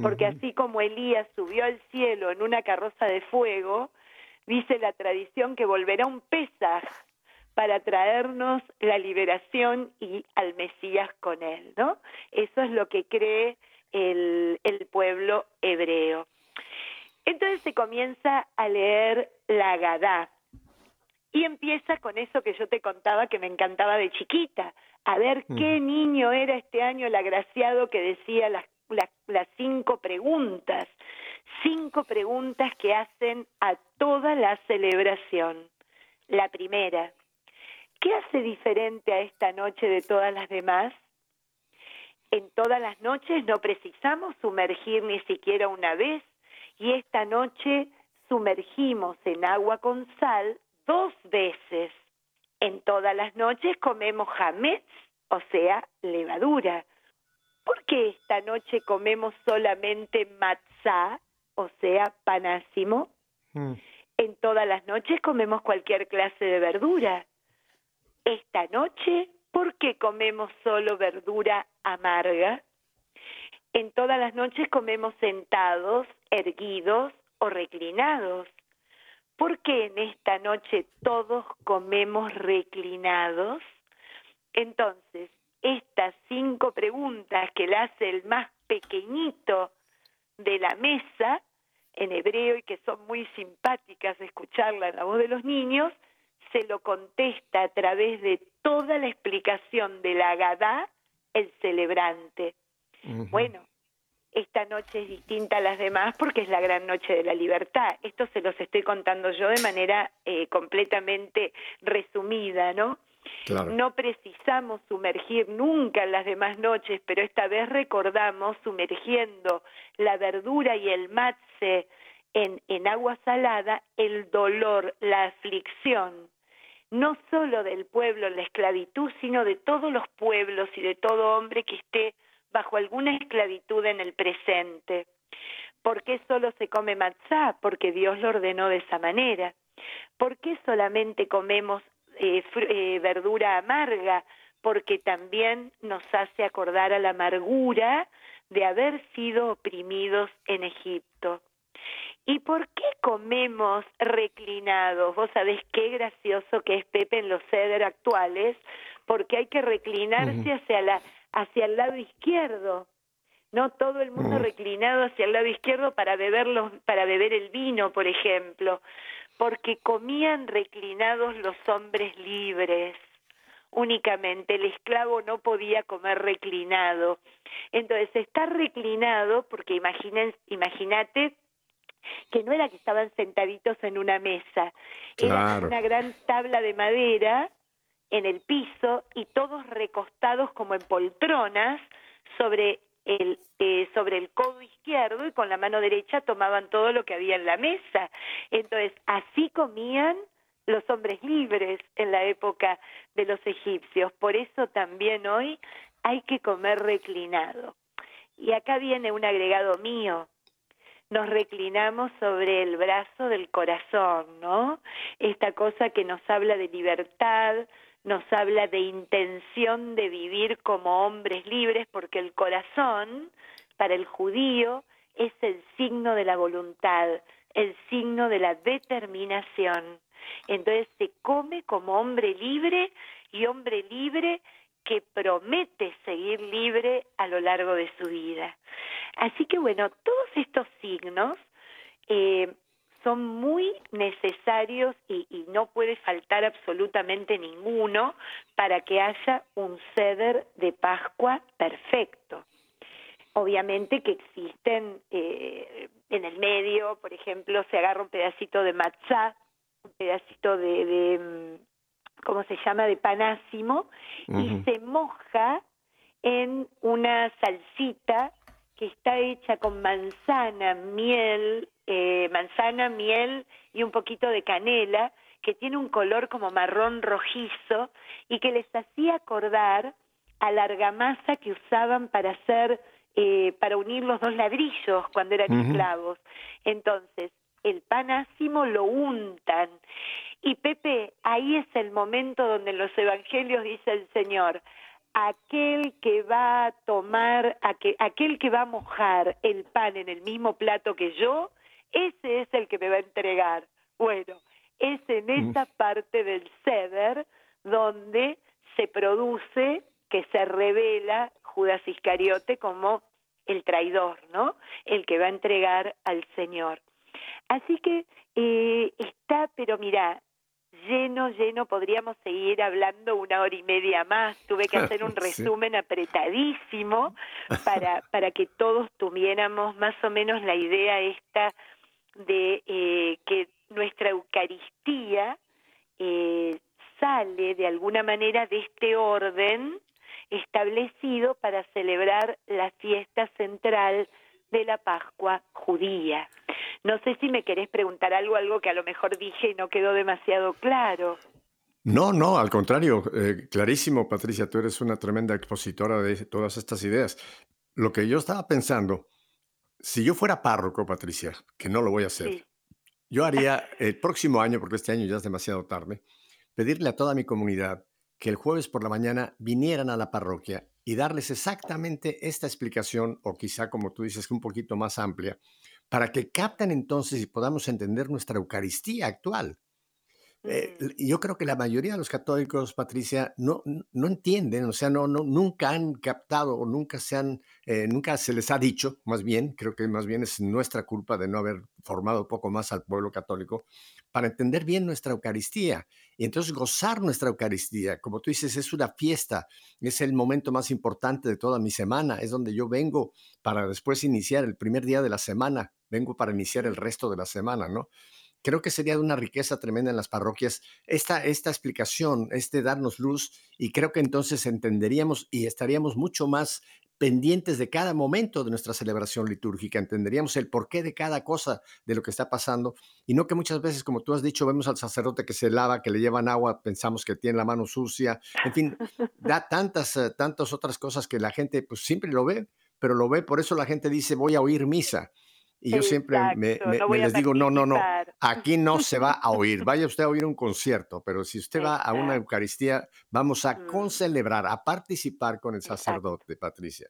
Speaker 4: Porque así como Elías subió al cielo en una carroza de fuego, dice la tradición que volverá un Pesaj para traernos la liberación y al Mesías con él, ¿no? Eso es lo que cree el, el pueblo hebreo. Entonces se comienza a leer la Gadá y empieza con eso que yo te contaba que me encantaba de chiquita, a ver qué niño era este año el agraciado que decía las, las, las cinco preguntas, cinco preguntas que hacen a toda la celebración. La primera, ¿Qué hace diferente a esta noche de todas las demás? En todas las noches no precisamos sumergir ni siquiera una vez y esta noche sumergimos en agua con sal dos veces. En todas las noches comemos jamés, o sea, levadura. ¿Por qué esta noche comemos solamente matzá, o sea, panásimo? Mm. En todas las noches comemos cualquier clase de verdura. Esta noche, ¿por qué comemos solo verdura amarga? En todas las noches comemos sentados, erguidos o reclinados. ¿por qué en esta noche todos comemos reclinados? Entonces, estas cinco preguntas que le hace el más pequeñito de la mesa, en hebreo y que son muy simpáticas escucharla en la voz de los niños, se lo contesta a través de toda la explicación de la Gadá el celebrante. Bueno, esta noche es distinta a las demás porque es la gran noche de la libertad. Esto se los estoy contando yo de manera eh, completamente resumida, ¿no? No precisamos sumergir nunca en las demás noches, pero esta vez recordamos sumergiendo la verdura y el matze en, en agua salada el dolor, la aflicción, no solo del pueblo en la esclavitud, sino de todos los pueblos y de todo hombre que esté bajo alguna esclavitud en el presente. ¿Por qué solo se come matzá? Porque Dios lo ordenó de esa manera. ¿Por qué solamente comemos eh, eh, verdura amarga? Porque también nos hace acordar a la amargura de haber sido oprimidos en Egipto. ¿Y por qué comemos reclinados? Vos sabés qué gracioso que es Pepe en los ceder actuales, porque hay que reclinarse hacia la hacia el lado izquierdo, no todo el mundo reclinado hacia el lado izquierdo para beber para beber el vino, por ejemplo, porque comían reclinados los hombres libres únicamente, el esclavo no podía comer reclinado. Entonces, estar reclinado, porque imagínate que no era que estaban sentaditos en una mesa, era una gran tabla de madera en el piso y todos recostados como en poltronas sobre el, eh, sobre el codo izquierdo y con la mano derecha tomaban todo lo que había en la mesa. Entonces, así comían los hombres libres en la época de los egipcios. Por eso también hoy hay que comer reclinado. Y acá viene un agregado mío. Nos reclinamos sobre el brazo del corazón, ¿no? Esta cosa que nos habla de libertad, nos habla de intención de vivir como hombres libres, porque el corazón, para el judío, es el signo de la voluntad, el signo de la determinación. Entonces se come como hombre libre y hombre libre que promete seguir libre a lo largo de su vida. Así que bueno, todos estos signos eh, son muy necesarios y, no puede faltar absolutamente ninguno para que haya un ceder de Pascua perfecto. Obviamente que existen eh, en el medio, por ejemplo, se agarra un pedacito de matzá, un pedacito de, mm, ¿cómo se llama?, de panásimo, y se moja en una salsita que está hecha con manzana, miel, eh, manzana, miel y un poquito de canela, que tiene un color como marrón rojizo y que les hacía acordar a la argamasa que usaban para hacer, eh, para unir los dos ladrillos cuando eran esclavos. Entonces, el pan ácimo lo untan. Y Pepe, ahí es el momento donde en los evangelios dice el Señor, aquel que va a tomar, aquel que va a mojar el pan en el mismo plato que yo, ese es el que me va a entregar. Bueno, es en esa parte del ceder donde se produce, que se revela Judas Iscariote como el traidor, ¿no? El que va a entregar al Señor. Así que eh, está, pero mira, lleno, lleno, podríamos seguir hablando una hora y media más. Tuve que hacer un resumen apretadísimo para, para que todos tuviéramos más o menos la idea esta de eh, que nuestra Eucaristía eh, sale de alguna manera de este orden establecido para celebrar la fiesta central de la Pascua judía. No sé si me querés preguntar algo, algo que a lo mejor dije y no quedó demasiado claro.
Speaker 3: No, no, al contrario, eh, clarísimo, Patricia, tú eres una tremenda expositora de todas estas ideas. Lo que yo estaba pensando si yo fuera párroco, Patricia, que no lo voy a hacer, yo haría el próximo año, porque este año ya es demasiado tarde, pedirle a toda mi comunidad que el jueves por la mañana vinieran a la parroquia y darles exactamente esta explicación, o quizá como tú dices, un poquito más amplia, para que capten entonces y podamos entender nuestra Eucaristía actual. Eh, yo creo que la mayoría de los católicos, Patricia, no, no entienden, o sea, no, no, nunca han captado o nunca se han, eh, nunca se les ha dicho, más bien, creo que más bien es nuestra culpa de no haber formado poco más al pueblo católico, para entender bien nuestra Eucaristía y entonces gozar nuestra Eucaristía. Como tú dices, es una fiesta, es el momento más importante de toda mi semana, es donde yo vengo para después iniciar el primer día de la semana, vengo para iniciar el resto de la semana, ¿no? Creo que sería de una riqueza tremenda en las parroquias esta, esta explicación, este darnos luz, y creo que entonces entenderíamos y estaríamos mucho más pendientes de cada momento de nuestra celebración litúrgica, entenderíamos el porqué de cada cosa de lo que está pasando, y no que muchas veces, como tú has dicho, vemos al sacerdote que se lava, que le llevan agua, pensamos que tiene la mano sucia, en fin, da tantas, eh, tantas otras cosas que la gente pues siempre lo ve, pero lo ve, por eso la gente dice voy a oír misa, y yo siempre me, les digo, no, no, no, aquí no se va a oír. Vaya usted a oír un concierto, pero si usted va a una Eucaristía, vamos a concelebrar, a participar con el sacerdote, Patricia.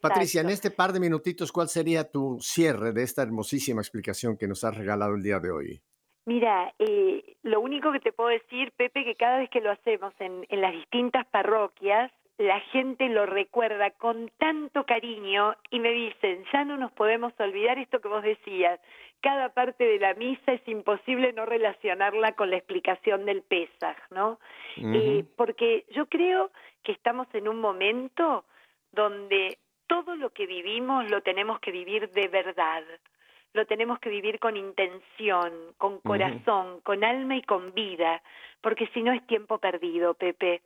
Speaker 3: Patricia, en este par de minutitos, ¿cuál sería tu cierre de esta hermosísima explicación que nos has regalado el día de hoy?
Speaker 4: Mira, eh, lo único que te puedo decir, Pepe, que cada vez que lo hacemos en, en las distintas parroquias, la gente lo recuerda con tanto cariño y me dicen, ya no nos podemos olvidar esto que vos decías, cada parte de la misa es imposible no relacionarla con la explicación del Pesaj, ¿no? Eh, porque yo creo que estamos en un momento donde todo lo que vivimos lo tenemos que vivir de verdad, lo tenemos que vivir con intención, con corazón, con alma y con vida, porque si no es tiempo perdido, Pepe.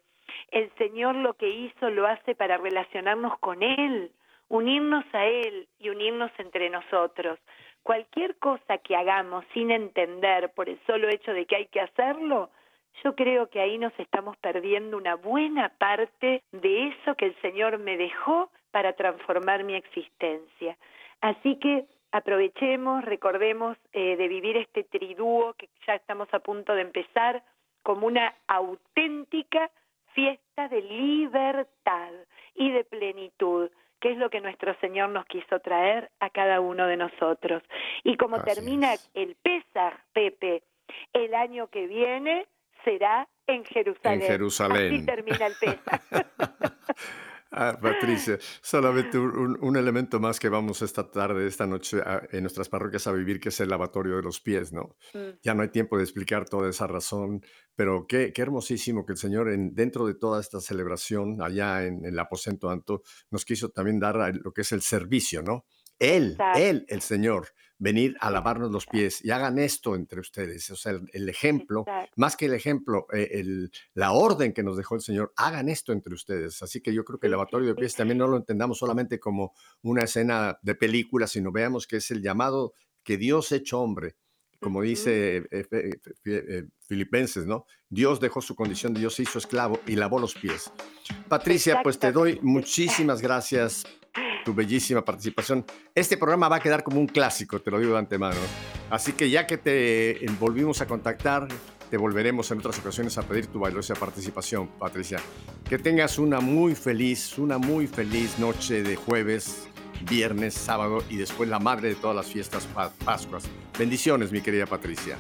Speaker 4: El Señor lo que hizo lo hace para relacionarnos con Él, unirnos a Él y unirnos entre nosotros. Cualquier cosa que hagamos sin entender por el solo hecho de que hay que hacerlo, yo creo que ahí nos estamos perdiendo una buena parte de eso que el Señor me dejó para transformar mi existencia. Así que aprovechemos, recordemos eh, de vivir este tridúo que ya estamos a punto de empezar como una auténtica fiesta de libertad y de plenitud, que es lo que nuestro Señor nos quiso traer a cada uno de nosotros. Y como termina el Pesaj, Pepe, el año que viene será en Jerusalén.
Speaker 3: En Jerusalén.
Speaker 4: Así termina el Pesaj.
Speaker 3: Ah, Patricia, solamente un, elemento más que vamos esta tarde, esta noche en nuestras parroquias a vivir, que es el lavatorio de los pies, ¿no? Mm. Ya no hay tiempo de explicar toda esa razón, pero qué, qué hermosísimo que el Señor, en, dentro de toda esta celebración, allá en, el aposento alto, nos quiso también dar lo que es el servicio, ¿no? Él, Él, el Señor, venir a lavarnos los pies y hagan esto entre ustedes. O sea, el, ejemplo, más que el ejemplo, eh, el, la orden que nos dejó el Señor, hagan esto entre ustedes. Así que yo creo que el lavatorio de pies también no lo entendamos solamente como una escena de película, sino veamos que es el llamado que Dios hecho hombre. Como dice eh, eh, Filipenses, ¿no? Dios dejó su condición, Dios se hizo esclavo y lavó los pies. Patricia, pues te doy muchísimas gracias tu bellísima participación. Este programa va a quedar como un clásico, te lo digo de antemano. Así que ya que te volvimos a contactar, te volveremos en otras ocasiones a pedir tu valiosa participación, Patricia. Que tengas una muy feliz, una muy feliz noche de jueves, viernes, sábado y después la madre de todas las fiestas Pascuas. Bendiciones, mi querida Patricia.